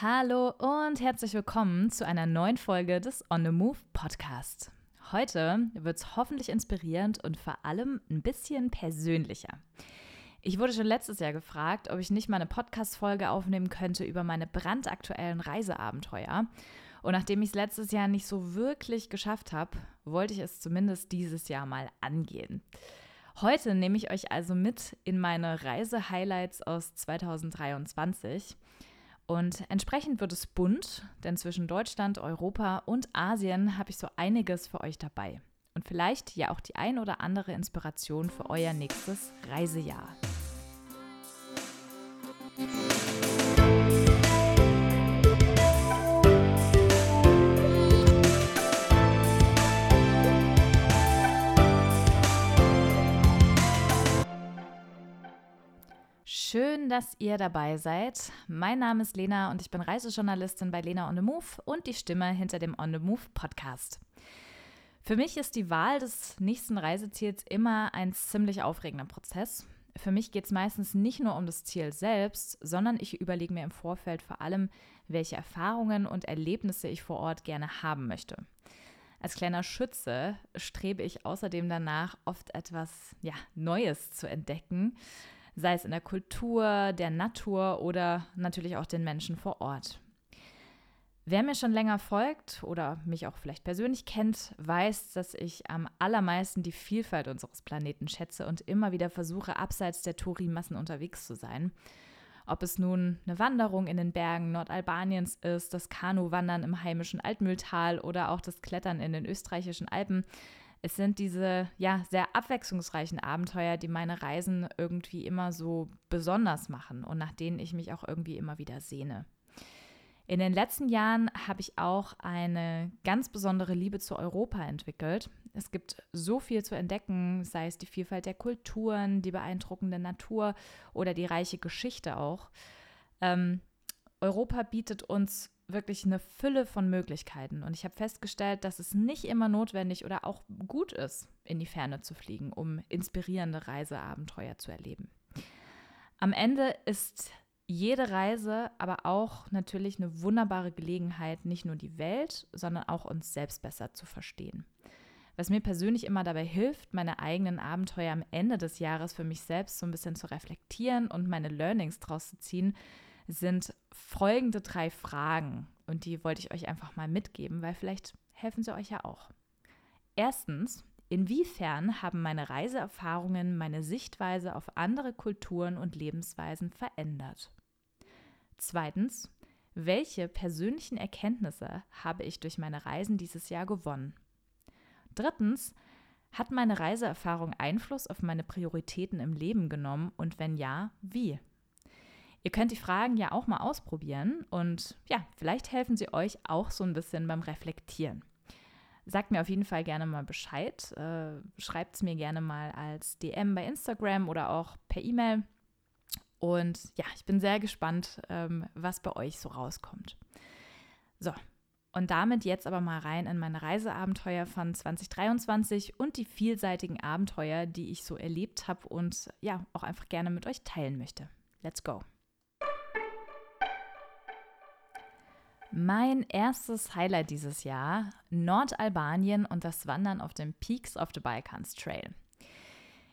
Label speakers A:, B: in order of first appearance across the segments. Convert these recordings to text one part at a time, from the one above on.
A: Hallo und herzlich willkommen zu einer neuen Folge des On the Move Podcast. Heute wird es hoffentlich inspirierend und vor allem ein bisschen persönlicher. Ich wurde schon letztes Jahr gefragt, ob ich nicht mal eine Podcast-Folge aufnehmen könnte über meine brandaktuellen Reiseabenteuer. Und nachdem ich es letztes Jahr nicht so wirklich geschafft habe, wollte ich es zumindest dieses Jahr mal angehen. Heute nehme ich euch also mit in meine Reise-Highlights aus 2023. Und entsprechend wird es bunt, denn zwischen Deutschland, Europa und Asien habe ich so einiges für euch dabei. Und vielleicht ja auch die ein oder andere Inspiration für euer nächstes Reisejahr. Schön, dass ihr dabei seid. Mein Name ist Lena und ich bin Reisejournalistin bei Lena on the Move und die Stimme hinter dem On the Move Podcast. Für mich ist die Wahl des nächsten Reiseziels immer ein ziemlich aufregender Prozess. Für mich geht es meistens nicht nur um das Ziel selbst, sondern ich überlege mir im Vorfeld vor allem, welche Erfahrungen und Erlebnisse ich vor Ort gerne haben möchte. Als kleiner Schütze strebe ich außerdem danach, oft etwas ja, Neues zu entdecken sei es in der Kultur, der Natur oder natürlich auch den Menschen vor Ort. Wer mir schon länger folgt oder mich auch vielleicht persönlich kennt, weiß, dass ich am allermeisten die Vielfalt unseres Planeten schätze und immer wieder versuche, abseits der Touri-Massen unterwegs zu sein. Ob es nun eine Wanderung in den Bergen Nordalbaniens ist, das Kanuwandern im heimischen Altmühltal oder auch das Klettern in den österreichischen Alpen, es sind diese ja sehr abwechslungsreichen Abenteuer, die meine Reisen irgendwie immer so besonders machen und nach denen ich mich auch irgendwie immer wieder sehne. In den letzten Jahren habe ich auch eine ganz besondere Liebe zu Europa entwickelt. Es gibt so viel zu entdecken, sei es die Vielfalt der Kulturen, die beeindruckende Natur oder die reiche Geschichte auch. Ähm, Europa bietet uns wirklich eine Fülle von Möglichkeiten. Und ich habe festgestellt, dass es nicht immer notwendig oder auch gut ist, in die Ferne zu fliegen, um inspirierende Reiseabenteuer zu erleben. Am Ende ist jede Reise aber auch natürlich eine wunderbare Gelegenheit, nicht nur die Welt, sondern auch uns selbst besser zu verstehen. Was mir persönlich immer dabei hilft, meine eigenen Abenteuer am Ende des Jahres für mich selbst so ein bisschen zu reflektieren und meine Learnings draus zu ziehen, sind folgende drei Fragen. Und die wollte ich euch einfach mal mitgeben, weil vielleicht helfen sie euch ja auch. Erstens, inwiefern haben meine Reiseerfahrungen meine Sichtweise auf andere Kulturen und Lebensweisen verändert? Zweitens, welche persönlichen Erkenntnisse habe ich durch meine Reisen dieses Jahr gewonnen? Drittens, hat meine Reiseerfahrung Einfluss auf meine Prioritäten im Leben genommen und wenn ja, wie? Ihr könnt die Fragen ja auch mal ausprobieren und ja, vielleicht helfen sie euch auch so ein bisschen beim Reflektieren. Sagt mir auf jeden Fall gerne mal Bescheid. Äh, Schreibt es mir gerne mal als DM bei Instagram oder auch per E-Mail. Und ja, ich bin sehr gespannt, ähm, was bei euch so rauskommt. So, und damit jetzt aber mal rein in meine Reiseabenteuer von 2023 und die vielseitigen Abenteuer, die ich so erlebt habe und ja, auch einfach gerne mit euch teilen möchte. Let's go! Mein erstes Highlight dieses Jahr, Nordalbanien und das Wandern auf dem Peaks of the Balkans Trail.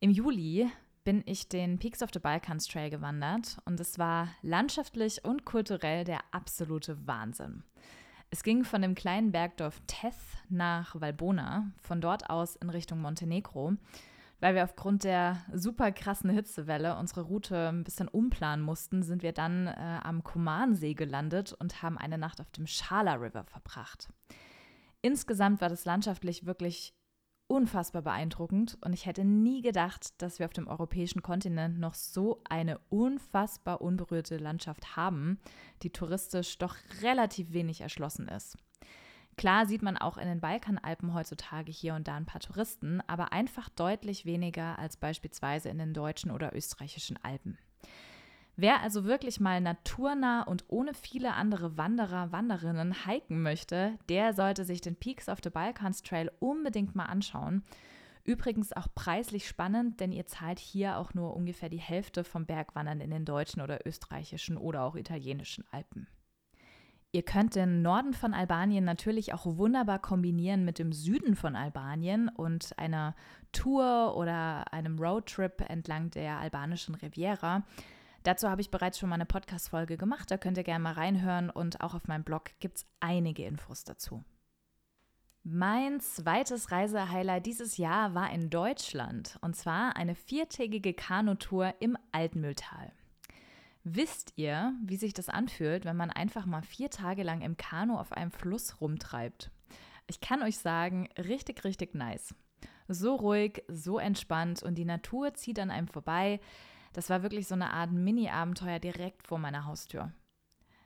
A: Im Juli bin ich den Peaks of the Balkans Trail gewandert und es war landschaftlich und kulturell der absolute Wahnsinn. Es ging von dem kleinen Bergdorf Teth nach Valbona, von dort aus in Richtung Montenegro weil wir aufgrund der super krassen Hitzewelle unsere Route ein bisschen umplanen mussten, sind wir dann äh, am Kumansee gelandet und haben eine Nacht auf dem Schala River verbracht. Insgesamt war das landschaftlich wirklich unfassbar beeindruckend und ich hätte nie gedacht, dass wir auf dem europäischen Kontinent noch so eine unfassbar unberührte Landschaft haben, die touristisch doch relativ wenig erschlossen ist. Klar sieht man auch in den Balkanalpen heutzutage hier und da ein paar Touristen, aber einfach deutlich weniger als beispielsweise in den deutschen oder österreichischen Alpen. Wer also wirklich mal naturnah und ohne viele andere Wanderer, Wanderinnen hiken möchte, der sollte sich den Peaks of the Balkans Trail unbedingt mal anschauen. Übrigens auch preislich spannend, denn ihr zahlt hier auch nur ungefähr die Hälfte vom Bergwandern in den deutschen oder österreichischen oder auch italienischen Alpen. Ihr könnt den Norden von Albanien natürlich auch wunderbar kombinieren mit dem Süden von Albanien und einer Tour oder einem Roadtrip entlang der albanischen Riviera. Dazu habe ich bereits schon mal eine Podcast-Folge gemacht, da könnt ihr gerne mal reinhören und auch auf meinem Blog gibt es einige Infos dazu. Mein zweites Reisehighlight dieses Jahr war in Deutschland und zwar eine viertägige Kanutour im Altmühltal. Wisst ihr, wie sich das anfühlt, wenn man einfach mal vier Tage lang im Kanu auf einem Fluss rumtreibt? Ich kann euch sagen, richtig, richtig nice. So ruhig, so entspannt und die Natur zieht an einem vorbei. Das war wirklich so eine Art Mini-Abenteuer direkt vor meiner Haustür.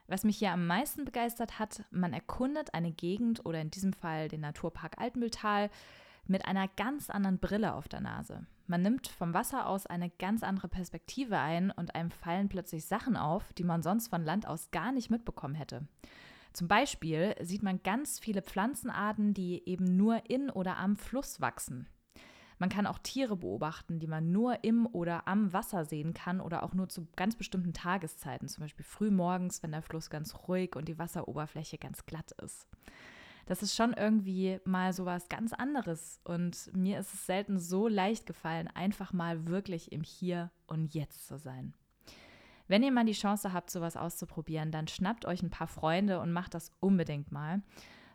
A: Was mich hier am meisten begeistert hat, man erkundet eine Gegend oder in diesem Fall den Naturpark Altmühltal mit einer ganz anderen Brille auf der Nase. Man nimmt vom Wasser aus eine ganz andere Perspektive ein und einem fallen plötzlich Sachen auf, die man sonst von Land aus gar nicht mitbekommen hätte. Zum Beispiel sieht man ganz viele Pflanzenarten, die eben nur in oder am Fluss wachsen. Man kann auch Tiere beobachten, die man nur im oder am Wasser sehen kann oder auch nur zu ganz bestimmten Tageszeiten, zum Beispiel früh morgens, wenn der Fluss ganz ruhig und die Wasseroberfläche ganz glatt ist. Das ist schon irgendwie mal so was ganz anderes und mir ist es selten so leicht gefallen, einfach mal wirklich im Hier und Jetzt zu sein. Wenn ihr mal die Chance habt, sowas auszuprobieren, dann schnappt euch ein paar Freunde und macht das unbedingt mal.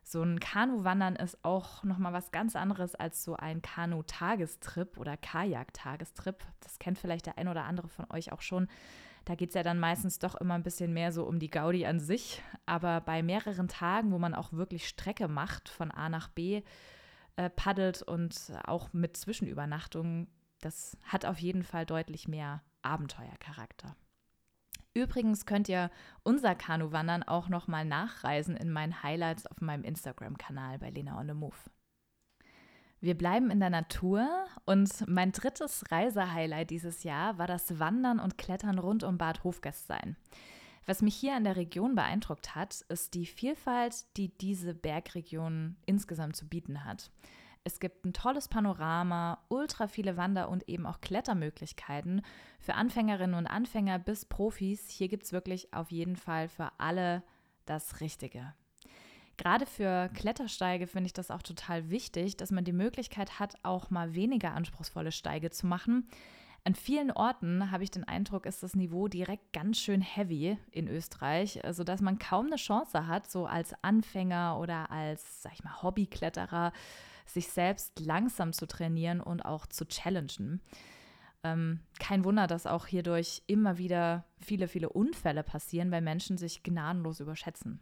A: So ein Kanuwandern ist auch nochmal was ganz anderes als so ein Kanu-Tagestrip oder Kajak-Tagestrip. Das kennt vielleicht der ein oder andere von euch auch schon. Da geht es ja dann meistens doch immer ein bisschen mehr so um die Gaudi an sich. Aber bei mehreren Tagen, wo man auch wirklich Strecke macht, von A nach B äh, paddelt und auch mit Zwischenübernachtungen, das hat auf jeden Fall deutlich mehr Abenteuercharakter. Übrigens könnt ihr unser Kanuwandern auch noch mal nachreisen in meinen Highlights auf meinem Instagram-Kanal bei Lena on the Move. Wir bleiben in der Natur und mein drittes Reisehighlight dieses Jahr war das Wandern und Klettern rund um Bad Hofgastsein. Was mich hier in der Region beeindruckt hat, ist die Vielfalt, die diese Bergregion insgesamt zu bieten hat. Es gibt ein tolles Panorama, ultra viele Wander- und eben auch Klettermöglichkeiten für Anfängerinnen und Anfänger bis Profis. Hier gibt es wirklich auf jeden Fall für alle das Richtige. Gerade für Klettersteige finde ich das auch total wichtig, dass man die Möglichkeit hat, auch mal weniger anspruchsvolle Steige zu machen. An vielen Orten habe ich den Eindruck, ist das Niveau direkt ganz schön heavy in Österreich, sodass man kaum eine Chance hat, so als Anfänger oder als, sag ich mal, Hobbykletterer sich selbst langsam zu trainieren und auch zu challengen. Ähm, kein Wunder, dass auch hierdurch immer wieder viele, viele Unfälle passieren, weil Menschen sich gnadenlos überschätzen.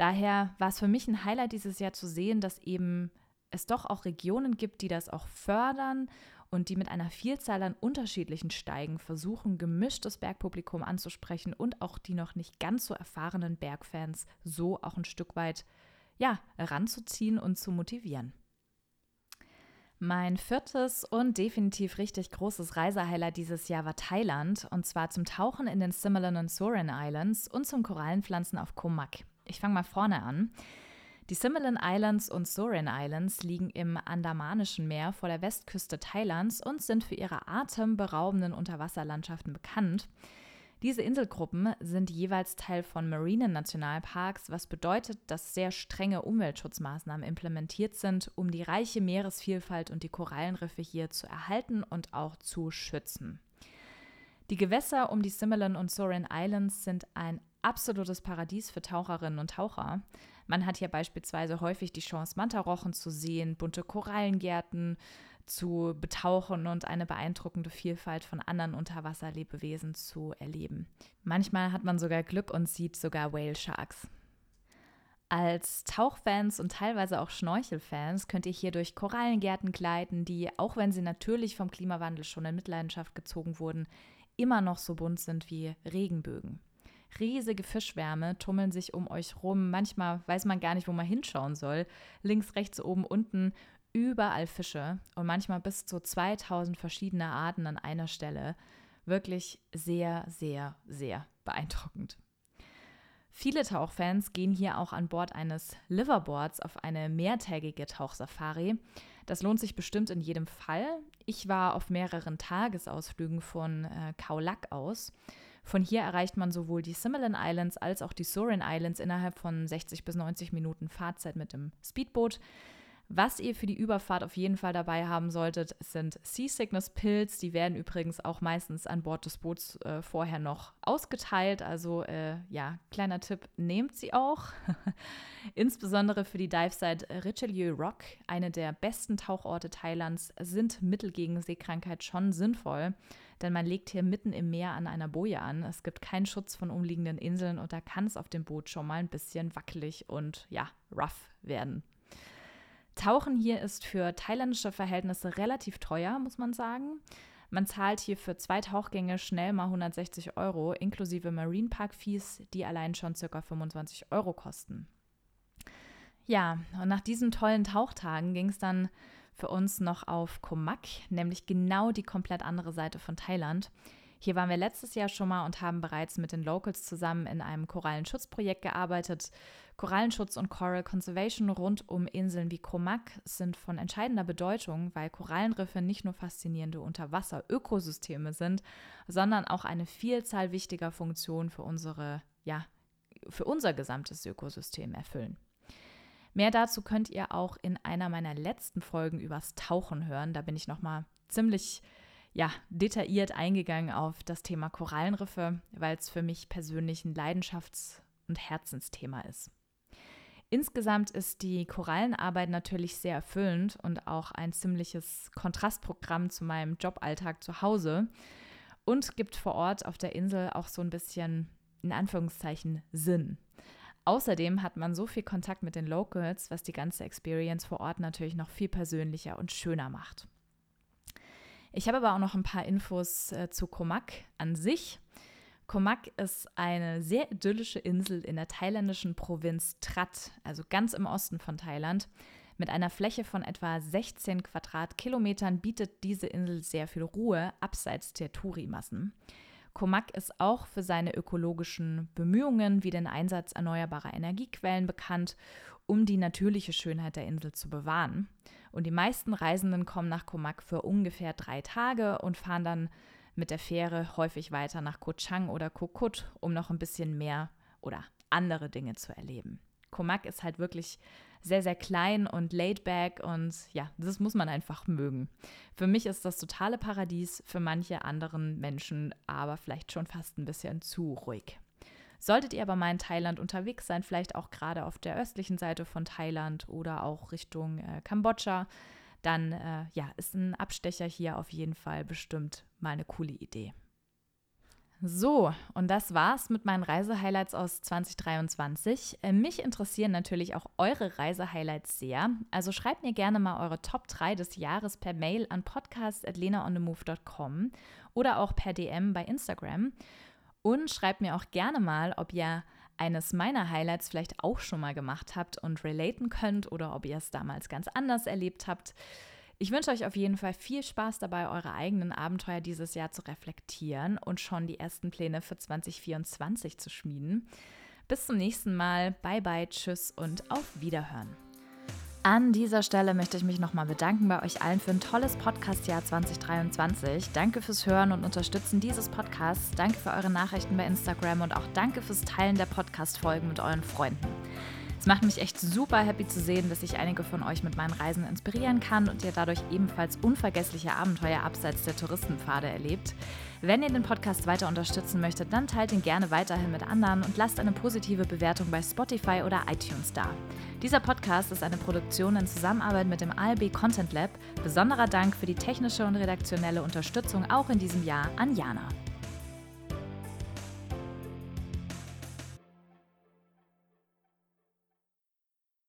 A: Daher war es für mich ein Highlight dieses Jahr zu sehen, dass eben es doch auch Regionen gibt, die das auch fördern und die mit einer Vielzahl an unterschiedlichen Steigen versuchen, gemischtes Bergpublikum anzusprechen und auch die noch nicht ganz so erfahrenen Bergfans so auch ein Stück weit ja, ranzuziehen und zu motivieren. Mein viertes und definitiv richtig großes Reisehighlight dieses Jahr war Thailand und zwar zum Tauchen in den Similan und Soren Islands und zum Korallenpflanzen auf Komak. Ich fange mal vorne an. Die Similan Islands und Soren Islands liegen im Andamanischen Meer vor der Westküste Thailands und sind für ihre atemberaubenden Unterwasserlandschaften bekannt. Diese Inselgruppen sind jeweils Teil von Marinen-Nationalparks, was bedeutet, dass sehr strenge Umweltschutzmaßnahmen implementiert sind, um die reiche Meeresvielfalt und die Korallenriffe hier zu erhalten und auch zu schützen. Die Gewässer um die Similan und Soren Islands sind ein absolutes Paradies für Taucherinnen und Taucher. Man hat hier beispielsweise häufig die Chance, Mantarochen zu sehen, bunte Korallengärten, zu betauchen und eine beeindruckende Vielfalt von anderen Unterwasserlebewesen zu erleben. Manchmal hat man sogar Glück und sieht sogar Whale Sharks. Als Tauchfans und teilweise auch Schnorchelfans könnt ihr hier durch Korallengärten gleiten, die, auch wenn sie natürlich vom Klimawandel schon in Mitleidenschaft gezogen wurden, immer noch so bunt sind wie Regenbögen. Riesige Fischwärme tummeln sich um euch rum. Manchmal weiß man gar nicht, wo man hinschauen soll. Links, rechts, oben, unten überall Fische und manchmal bis zu 2000 verschiedene Arten an einer Stelle. Wirklich sehr, sehr, sehr beeindruckend. Viele Tauchfans gehen hier auch an Bord eines Liverboards auf eine mehrtägige Tauchsafari. Das lohnt sich bestimmt in jedem Fall. Ich war auf mehreren Tagesausflügen von äh, Kaulak aus. Von hier erreicht man sowohl die Similan Islands als auch die Sorin Islands innerhalb von 60 bis 90 Minuten Fahrzeit mit dem Speedboot. Was ihr für die Überfahrt auf jeden Fall dabei haben solltet, sind Seasickness Pills. Die werden übrigens auch meistens an Bord des Boots äh, vorher noch ausgeteilt. Also äh, ja, kleiner Tipp, nehmt sie auch. Insbesondere für die Divesite Richelieu Rock, eine der besten Tauchorte Thailands, sind Mittel gegen Seekrankheit schon sinnvoll. Denn man legt hier mitten im Meer an einer Boje an. Es gibt keinen Schutz von umliegenden Inseln und da kann es auf dem Boot schon mal ein bisschen wackelig und ja, rough werden. Tauchen hier ist für thailändische Verhältnisse relativ teuer, muss man sagen. Man zahlt hier für zwei Tauchgänge schnell mal 160 Euro, inklusive Marine Park Fees, die allein schon ca. 25 Euro kosten. Ja, und nach diesen tollen Tauchtagen ging es dann für uns noch auf Komak, nämlich genau die komplett andere Seite von Thailand. Hier waren wir letztes Jahr schon mal und haben bereits mit den Locals zusammen in einem Korallenschutzprojekt gearbeitet. Korallenschutz und Coral Conservation rund um Inseln wie Komak sind von entscheidender Bedeutung, weil Korallenriffe nicht nur faszinierende Unterwasser-Ökosysteme sind, sondern auch eine Vielzahl wichtiger Funktionen für unsere, ja, für unser gesamtes Ökosystem erfüllen. Mehr dazu könnt ihr auch in einer meiner letzten Folgen übers Tauchen hören. Da bin ich noch mal ziemlich ja, detailliert eingegangen auf das Thema Korallenriffe, weil es für mich persönlich ein Leidenschafts- und Herzensthema ist. Insgesamt ist die Korallenarbeit natürlich sehr erfüllend und auch ein ziemliches Kontrastprogramm zu meinem Joballtag zu Hause und gibt vor Ort auf der Insel auch so ein bisschen in Anführungszeichen Sinn. Außerdem hat man so viel Kontakt mit den Locals, was die ganze Experience vor Ort natürlich noch viel persönlicher und schöner macht. Ich habe aber auch noch ein paar Infos äh, zu Komak an sich. Komak ist eine sehr idyllische Insel in der thailändischen Provinz Trat, also ganz im Osten von Thailand. Mit einer Fläche von etwa 16 Quadratkilometern bietet diese Insel sehr viel Ruhe abseits der Tourimassen. Komak ist auch für seine ökologischen Bemühungen wie den Einsatz erneuerbarer Energiequellen bekannt, um die natürliche Schönheit der Insel zu bewahren. Und die meisten Reisenden kommen nach Komak für ungefähr drei Tage und fahren dann mit der Fähre häufig weiter nach Koh Chang oder Kokut, um noch ein bisschen mehr oder andere Dinge zu erleben. Komak ist halt wirklich sehr, sehr klein und laid back und ja, das muss man einfach mögen. Für mich ist das totale Paradies, für manche anderen Menschen aber vielleicht schon fast ein bisschen zu ruhig. Solltet ihr aber mal in Thailand unterwegs sein, vielleicht auch gerade auf der östlichen Seite von Thailand oder auch Richtung äh, Kambodscha, dann äh, ja, ist ein Abstecher hier auf jeden Fall bestimmt mal eine coole Idee. So, und das war's mit meinen Reisehighlights aus 2023. Äh, mich interessieren natürlich auch eure Reisehighlights sehr. Also schreibt mir gerne mal eure Top 3 des Jahres per Mail an podcast.lenaonthemove.com oder auch per DM bei Instagram. Und schreibt mir auch gerne mal, ob ihr eines meiner Highlights vielleicht auch schon mal gemacht habt und relaten könnt oder ob ihr es damals ganz anders erlebt habt. Ich wünsche euch auf jeden Fall viel Spaß dabei, eure eigenen Abenteuer dieses Jahr zu reflektieren und schon die ersten Pläne für 2024 zu schmieden. Bis zum nächsten Mal. Bye bye, tschüss und auf Wiederhören. An dieser Stelle möchte ich mich nochmal bedanken bei euch allen für ein tolles Podcast-Jahr 2023. Danke fürs Hören und Unterstützen dieses Podcasts. Danke für eure Nachrichten bei Instagram und auch danke fürs Teilen der Podcast-Folgen mit euren Freunden. Es macht mich echt super happy zu sehen, dass ich einige von euch mit meinen Reisen inspirieren kann und ihr dadurch ebenfalls unvergessliche Abenteuer abseits der Touristenpfade erlebt. Wenn ihr den Podcast weiter unterstützen möchtet, dann teilt ihn gerne weiterhin mit anderen und lasst eine positive Bewertung bei Spotify oder iTunes da. Dieser Podcast ist eine Produktion in Zusammenarbeit mit dem ALB Content Lab. Besonderer Dank für die technische und redaktionelle Unterstützung auch in diesem Jahr an Jana.